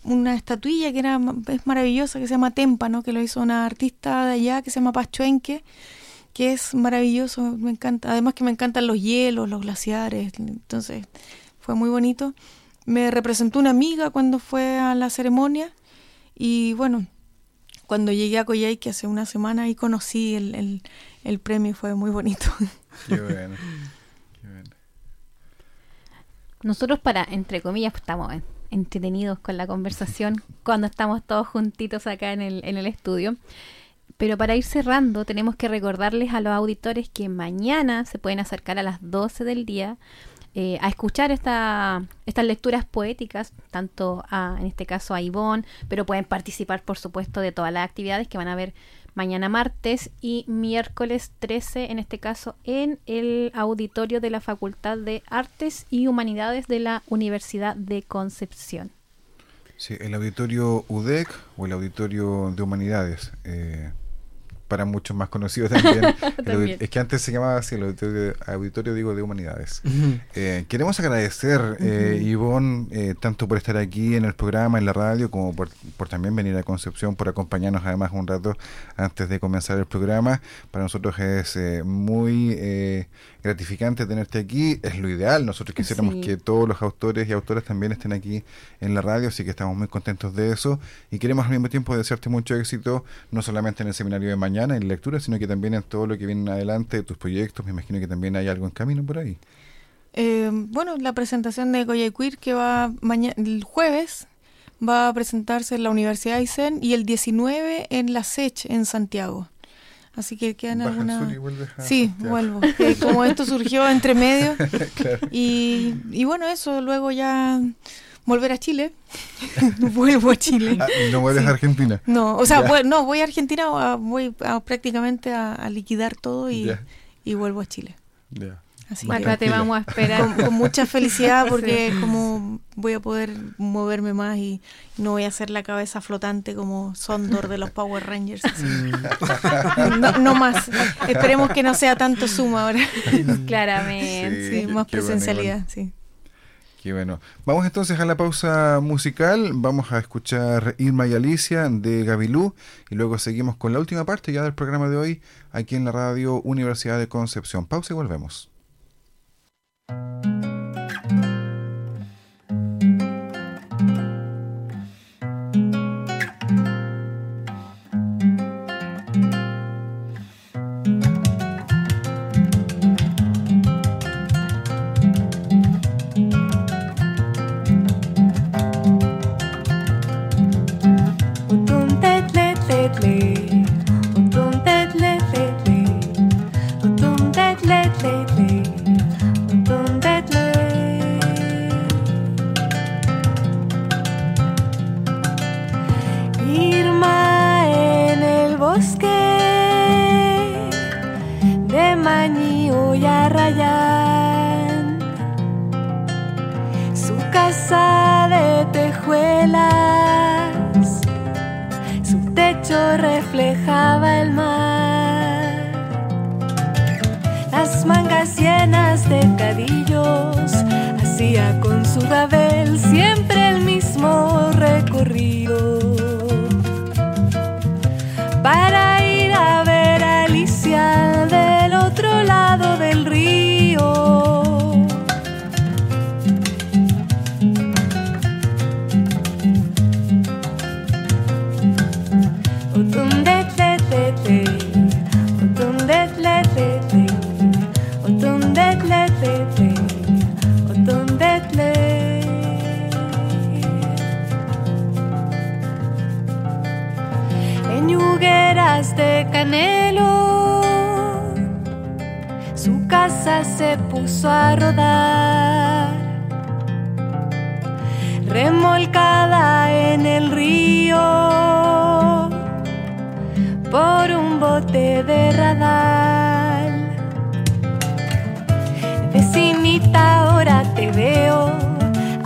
una estatuilla que era es maravillosa que se llama Témpano, que lo hizo una artista de allá que se llama Pachuenque, que es maravilloso, me encanta. Además que me encantan los hielos, los glaciares, entonces fue muy bonito. Me representó una amiga cuando fue a la ceremonia y bueno, cuando llegué a Coyhaique hace una semana y conocí el, el, el premio fue muy bonito. Qué bueno. Nosotros para, entre comillas, pues, estamos entretenidos con la conversación cuando estamos todos juntitos acá en el, en el estudio. Pero para ir cerrando, tenemos que recordarles a los auditores que mañana se pueden acercar a las 12 del día eh, a escuchar esta, estas lecturas poéticas, tanto a, en este caso a Ivonne, pero pueden participar, por supuesto, de todas las actividades que van a ver mañana martes y miércoles 13, en este caso, en el auditorio de la Facultad de Artes y Humanidades de la Universidad de Concepción. Sí, el auditorio UDEC o el auditorio de Humanidades. Eh, para muchos más conocido también. es que antes se llamaba así el auditorio, digo, de humanidades. Eh, queremos agradecer, eh, Ivonne, eh, tanto por estar aquí en el programa, en la radio, como por, también venir a Concepción, por acompañarnos además un rato antes de comenzar el programa. Para nosotros es eh, muy gratificante tenerte aquí, es lo ideal. Nosotros quisiéramos que todos los autores y autoras también estén aquí en la radio, así que estamos muy contentos de eso y queremos al mismo tiempo desearte mucho éxito, no solamente en el seminario de mañana, en lectura, sino que también en todo lo que viene adelante, tus proyectos. Me imagino que también hay algo en camino por ahí. Eh, bueno, la presentación de Goya Queer que va mañana, el jueves va a presentarse en la Universidad de Aysén y el 19 en la SECH en Santiago. Así que quedan algunas. Sí, vuelvo. como esto surgió entre medio. y, y bueno, eso, luego ya volver a Chile. Vuelvo a Chile. Ah, ¿No vuelves a Argentina? No, o sea, no, voy a Argentina, voy prácticamente a, liquidar todo y, y vuelvo a Chile. Así Acá te vamos a esperar. Con, mucha felicidad porque como voy a poder moverme más y no voy a hacer la cabeza flotante como Sondor de los Power Rangers. Mm. No, más. Esperemos que no sea tanto suma ahora. Claramente. Sí, más presencialidad, sí. Qué bueno. Vamos entonces a la pausa musical. Vamos a escuchar Irma y Alicia de Gabilú y luego seguimos con la última parte ya del programa de hoy aquí en la radio Universidad de Concepción. Pausa y volvemos. casa de tejuelas, su techo reflejaba el mar. Las mangas llenas de cadillos, hacía con su gabel siempre el mismo casa se puso a rodar, remolcada en el río por un bote de radal. Vecinita, ahora te veo,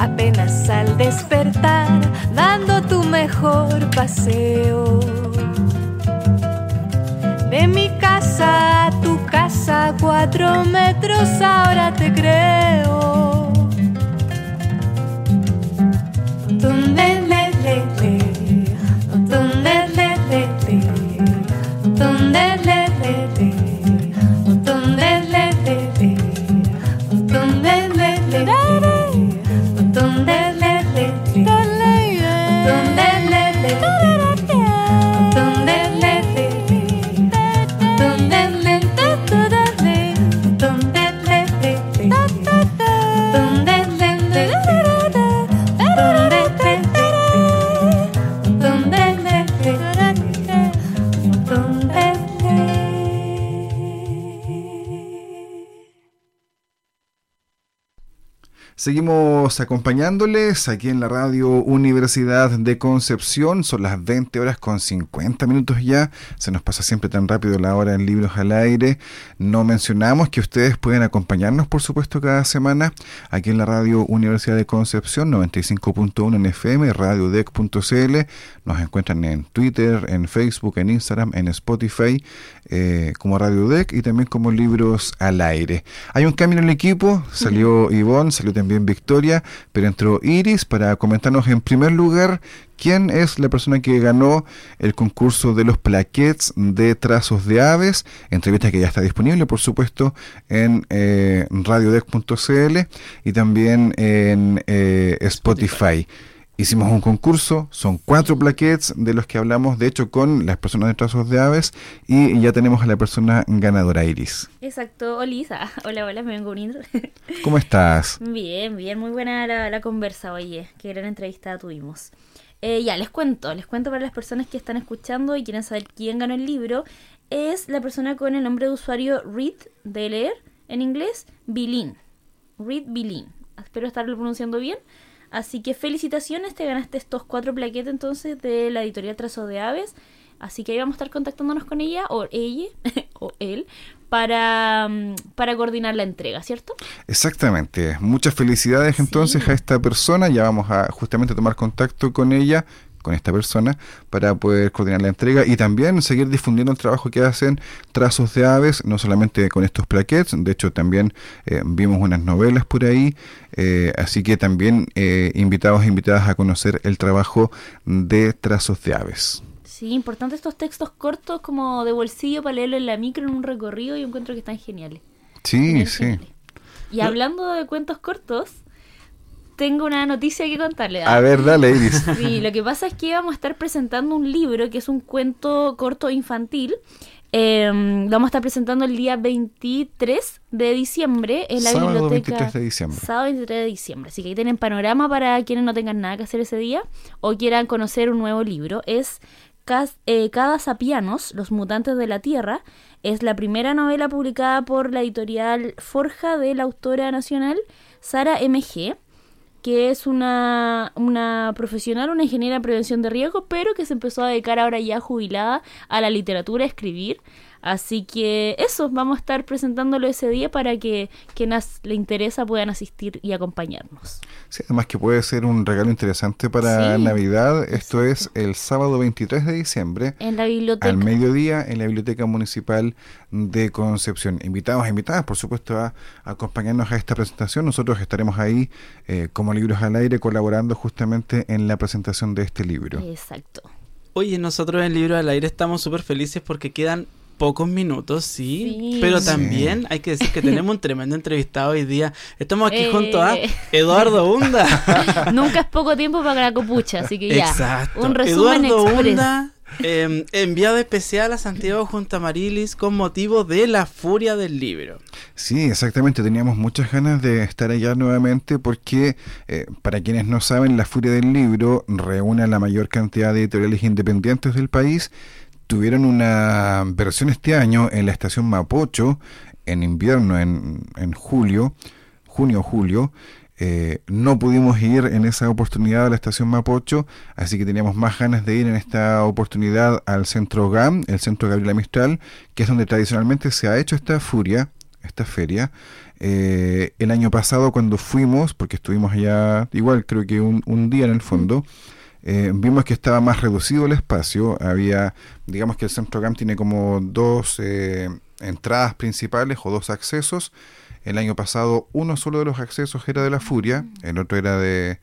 apenas al despertar, dando tu mejor paseo. De mi casa cuatro metros, ahora te creo. Dale. Seguimos acompañándoles aquí en la radio Universidad de Concepción. Son las 20 horas con 50 minutos ya. Se nos pasa siempre tan rápido la hora en Libros al Aire. No mencionamos que ustedes pueden acompañarnos, por supuesto, cada semana aquí en la radio Universidad de Concepción 95.1 en FM, radiodec.cl. Nos encuentran en Twitter, en Facebook, en Instagram, en Spotify, eh, como Radio Dec y también como Libros al Aire. Hay un cambio en el equipo. Salió Ivonne, salió también también Pero entró Iris para comentarnos en primer lugar quién es la persona que ganó el concurso de los plaquets de trazos de aves, entrevista que ya está disponible, por supuesto, en eh, radiodec.cl y también en eh, Spotify. Hicimos un concurso, son cuatro plaquets de los que hablamos, de hecho, con las personas de trazos de aves y ya tenemos a la persona ganadora, Iris. Exacto, Olisa. Hola, hola, me vengo uniendo. ¿Cómo estás? Bien, bien, muy buena la, conversa, oye, qué gran entrevista tuvimos. Eh, ya, les cuento, les cuento para las personas que están escuchando y quieren saber quién ganó el libro. Es la persona con el nombre de usuario Read, de leer en inglés, Bilin. Read Bilin. Espero estarlo pronunciando bien. Así que felicitaciones, te ganaste estos cuatro plaquetes entonces de la editorial Trazo de Aves. Así que ahí vamos a estar contactándonos con ella o ella o él para, mm, para coordinar la entrega, ¿cierto? Exactamente. Muchas felicidades entonces a esta persona. Ya vamos a justamente tomar contacto con ella con esta persona para poder coordinar la entrega y también seguir difundiendo el trabajo que hacen Trazos de Aves, no solamente con estos plaquets, de hecho también eh, vimos unas novelas por ahí, eh, así que también eh, invitados e invitadas a conocer el trabajo de Trazos de Aves. Sí, importante estos textos cortos como de bolsillo para leerlo en la micro en un recorrido y encuentro que están geniales. Sí, sí. Y hablando de cuentos cortos, tengo una noticia que contarle. A ver, dale, Iris. Sí, lo que pasa es que vamos a estar presentando un libro que es un cuento corto infantil. Eh, lo vamos a estar presentando el día 23 de diciembre en la Sábado biblioteca. 23 de diciembre. Sábado 23 de diciembre. Así que ahí tienen panorama para quienes no tengan nada que hacer ese día o quieran conocer un nuevo libro. Es eh, Cada Sapianos, Los Mutantes de la Tierra. Es la primera novela publicada por la editorial Forja de la autora nacional Sara MG que es una, una profesional, una ingeniera en prevención de riesgo, pero que se empezó a dedicar ahora ya jubilada a la literatura, a escribir. Así que eso, vamos a estar presentándolo ese día para que quienes le interesa puedan asistir y acompañarnos. Sí, además que puede ser un regalo interesante para Navidad. Esto es el sábado 23 de diciembre. En la biblioteca. Al mediodía en la Biblioteca Municipal de Concepción. Invitados e invitadas, por supuesto, a, acompañarnos a esta presentación. Nosotros estaremos ahí eh, como Libros al Aire colaborando justamente en la presentación de este libro. Exacto. Oye, nosotros en Libros al Aire estamos súper felices porque quedan pocos minutos, sí, pero también hay que decir que tenemos un tremendo entrevistado hoy día. Estamos aquí junto a eh. Eduardo Hunda. Nunca es poco tiempo para la copucha, así que ya. Exacto. Un resumen Eduardo express. Hunda, eh, enviado especial a Santiago junto a Marilis con motivo de la furia del libro. Sí, exactamente. Teníamos muchas ganas de estar allá nuevamente porque, eh, para quienes no saben, La Furia del Libro reúne a la mayor cantidad de editoriales independientes del país tuvieron una versión este año en la estación Mapocho, en invierno, en, en julio, junio julio. Eh, no pudimos ir en esa oportunidad a la estación Mapocho, así que teníamos más ganas de ir en esta oportunidad al centro GAM, el centro Gabriela Mistral, que es donde tradicionalmente se ha hecho esta furia, esta feria. Eh, el año pasado cuando fuimos, porque estuvimos allá igual creo que un, un día en el fondo, eh, vimos que estaba más reducido el espacio. Había, digamos que el centro GAM tiene como dos eh, entradas principales o dos accesos. El año pasado uno solo de los accesos era de la Furia, el otro era de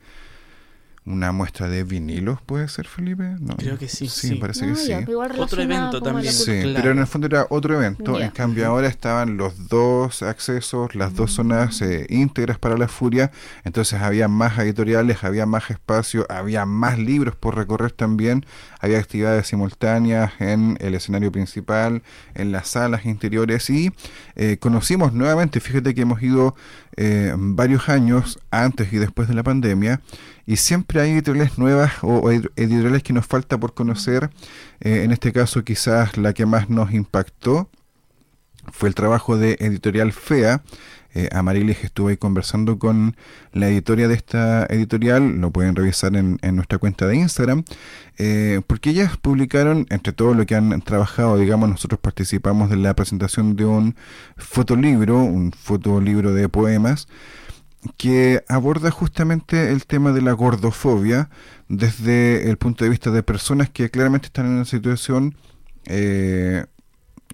una muestra de vinilos, ¿puede ser, Felipe? No, Creo que sí. Sí, sí. parece No, que sí. ya, Otro evento también. Sí. Claro. pero en el fondo era otro evento. En cambio, ahora estaban los dos accesos, las dos zonas eh, íntegras para la furia. Entonces, había más editoriales, había más espacio, había más libros por recorrer también. Había actividades simultáneas en el escenario principal, en las salas interiores. Y eh, conocimos nuevamente, fíjate que hemos ido eh, varios años antes y después de la pandemia y siempre hay editoriales nuevas o, o ed- editoriales que nos falta por conocer. Eh, en este caso quizás la que más nos impactó fue el trabajo de Editorial FEA, eh, Amarilis estuvo ahí conversando con la editoria de esta editorial, lo pueden revisar en, nuestra cuenta de Instagram, eh, porque ellas publicaron, entre todo lo que han trabajado, digamos, nosotros participamos de la presentación de un fotolibro, un fotolibro de poemas, que aborda justamente el tema de la gordofobia desde el punto de vista de personas que claramente están en una situación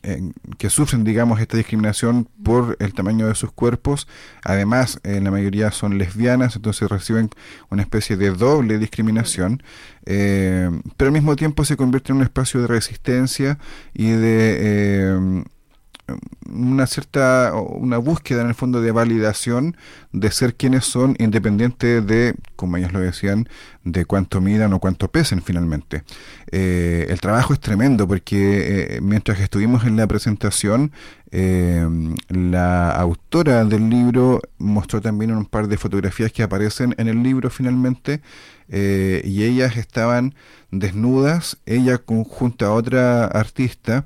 eh, que sufren, digamos, esta discriminación por el tamaño de sus cuerpos. Además, en la mayoría son lesbianas, entonces reciben una especie de doble discriminación, eh, pero al mismo tiempo se convierte en un espacio de resistencia y de eh, una cierta una búsqueda en el fondo de validación de ser quienes son independiente de como ellos lo decían de cuánto midan o cuánto pesen finalmente. Eh, el trabajo es tremendo porque eh, mientras estuvimos en la presentación eh, la autora del libro mostró también un par de fotografías que aparecen en el libro finalmente y ellas estaban desnudas ella junto a otra artista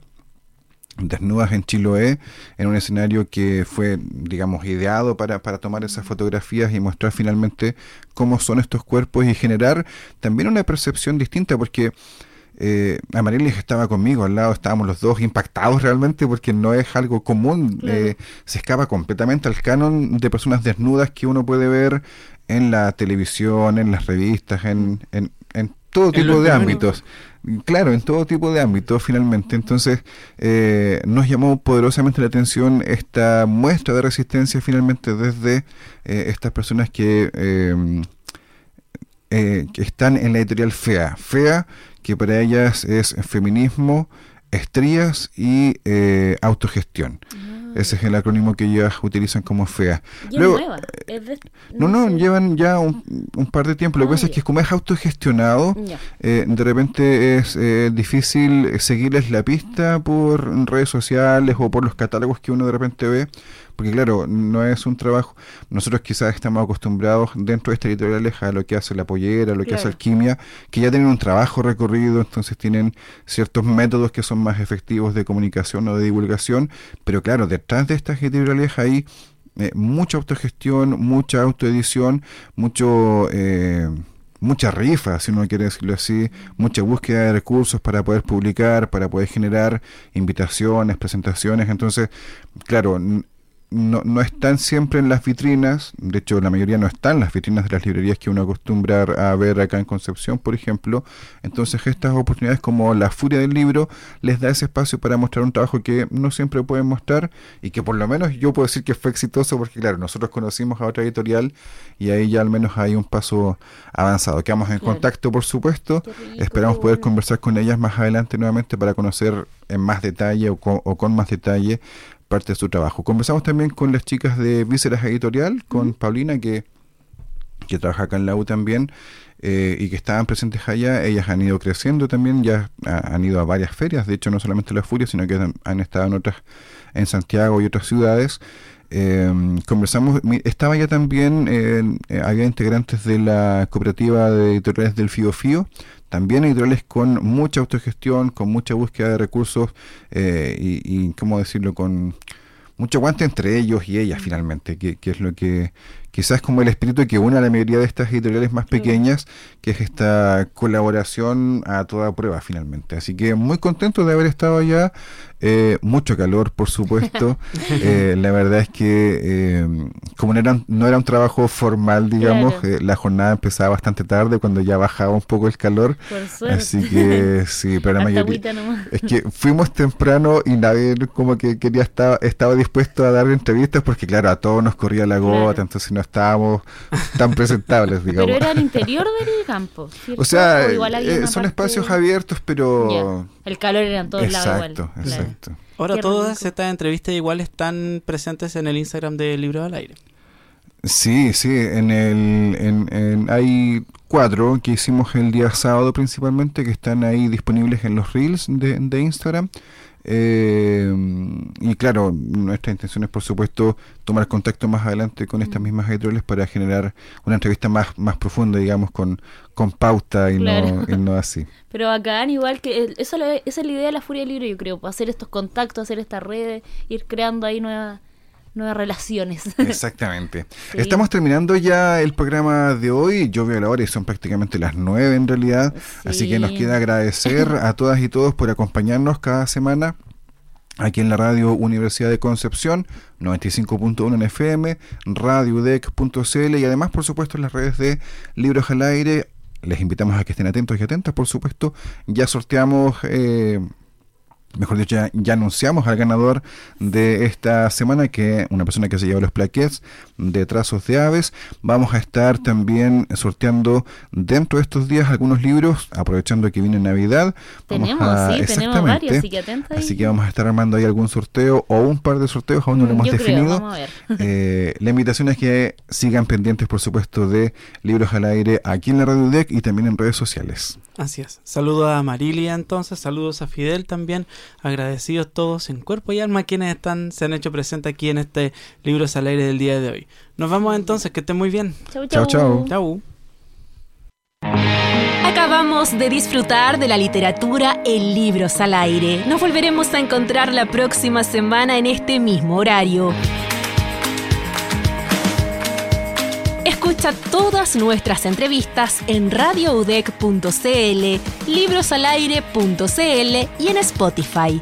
desnudas en Chiloé, en un escenario que fue, digamos, ideado para, para tomar esas fotografías y mostrar finalmente cómo son estos cuerpos y generar también una percepción distinta, porque eh, Amarilis estaba conmigo al lado, estábamos los dos impactados realmente porque no es algo común, eh, se escapa completamente al canon de personas desnudas que uno puede ver en la televisión, en las revistas, en, en, en todo tipo de ámbitos. Claro, en todo tipo de ámbitos finalmente. Entonces eh, nos llamó poderosamente la atención esta muestra de resistencia finalmente desde eh, estas personas que, eh, que están en la editorial FEA. FEA, que para ellas es feminismo, estrías y autogestión. Ah. Ese es el acrónimo que ellas utilizan como FEA. Luego, no, no, llevan ya un, par de tiempo. Lo que pasa es que como es autogestionado, eh, de repente es eh, difícil seguirles la pista por redes sociales o por los catálogos que uno de repente ve porque claro, no es un trabajo, nosotros quizás estamos acostumbrados dentro de estas editoriales a lo que hace la pollera, lo que hace Alquimia, que ya tienen un trabajo recorrido, entonces tienen ciertos métodos que son más efectivos de comunicación o de divulgación, pero claro, detrás de estas editoriales hay eh, mucha autogestión, mucha autoedición, mucho... Eh, mucha rifa, si uno quiere decirlo así, mucha búsqueda de recursos para poder publicar, para poder generar invitaciones, presentaciones. Entonces, claro, no, no, están siempre en las vitrinas, de hecho la mayoría no están en las vitrinas de las librerías que uno acostumbra a ver acá en Concepción, por ejemplo. Entonces estas oportunidades como la furia del libro les da ese espacio para mostrar un trabajo que no siempre pueden mostrar y que por lo menos yo puedo decir que fue exitoso porque claro, nosotros conocimos a otra editorial y ahí ya al menos hay un paso avanzado. Quedamos en contacto, por supuesto. Esperamos poder conversar con ellas más adelante nuevamente para conocer en más detalle o o con más detalle parte de su trabajo. Conversamos también con las chicas de Vísceras Editorial, con Paulina, que, que trabaja acá en la U también, eh, y que estaban presentes allá. Ellas han ido creciendo también, ya han ido a varias ferias, de hecho no solamente la Furia, sino que han, estado en otras, en Santiago y otras ciudades. Eh, conversamos, estaba ya también, eh, había integrantes de la cooperativa de editoriales del FIO FIO, también editoriales con mucha autogestión, con mucha búsqueda de recursos eh, y, y, ¿cómo decirlo?, con mucho aguante entre ellos y ellas finalmente, que, que es lo que quizás como el espíritu que une a la mayoría de estas editoriales más pequeñas, que es esta colaboración a toda prueba finalmente. Así que muy contento de haber estado allá, eh, mucho calor por supuesto, eh, la verdad es que eh, como no era, no era un trabajo formal, digamos, la jornada empezaba bastante tarde cuando ya bajaba un poco el calor, así que sí, pero la mayoría... Es que fuimos temprano y nadie como que quería estar, estaba dispuesto a dar entrevistas porque claro, a todos nos corría la gota, entonces no estábamos tan presentables, digamos. Pero era al interior del campo. O sea, eh, son espacios abiertos, pero... El calor era en todos lados Exacto, exacto. Ahora todas estas entrevistas igual están presentes en el Instagram de Libro al Aire. Sí, sí, en el, en, hay cuatro que hicimos el día sábado principalmente que están ahí disponibles en los reels de, de Instagram. Eh, y claro, nuestra intención es, por supuesto, tomar contacto más adelante con estas mm. mismas editoriales para generar una entrevista más, más profunda, digamos, con, con pauta y, no, y no así. Pero acá, igual que eso, esa es la idea de la Furia del Libro, yo creo, hacer estos contactos, hacer estas redes, ir creando ahí nuevas nuevas relaciones. Exactamente. Estamos terminando ya el programa de hoy. Yo veo la hora y son prácticamente las nueve en realidad. Así que nos queda agradecer a todas y todos por acompañarnos cada semana aquí en la radio Universidad de Concepción, 95.1 en FM, radiodec.cl y además, por supuesto, en las redes de Libros al Aire. Les invitamos a que estén atentos y atentas, por supuesto. Ya sorteamos eh, mejor dicho, ya, anunciamos al ganador de esta semana, que una persona que se lleva los plaquets de trazos de aves. Vamos a estar también sorteando dentro de estos días algunos libros, aprovechando que viene Navidad. Tenemos, sí, tenemos varios, así que Así que vamos a estar armando ahí algún sorteo o un par de sorteos, aún no lo hemos definido. Eh, la invitación es que sigan pendientes, por supuesto, de Libros al Aire aquí en la Radio Deck y también en redes sociales. Así es. Saludos a Marilia entonces, saludos a Fidel también, agradecidos todos en cuerpo y alma quienes están, se han hecho presentes aquí en este libro al aire del día de hoy. Nos vamos entonces, que estén muy bien. Chau, chau. Chau, chau. Acabamos de disfrutar de la literatura en Libros al Aire. Nos volveremos a encontrar la próxima semana en este mismo horario. Escucha todas nuestras entrevistas en radioudec.cl, librosalaire.cl y en Spotify.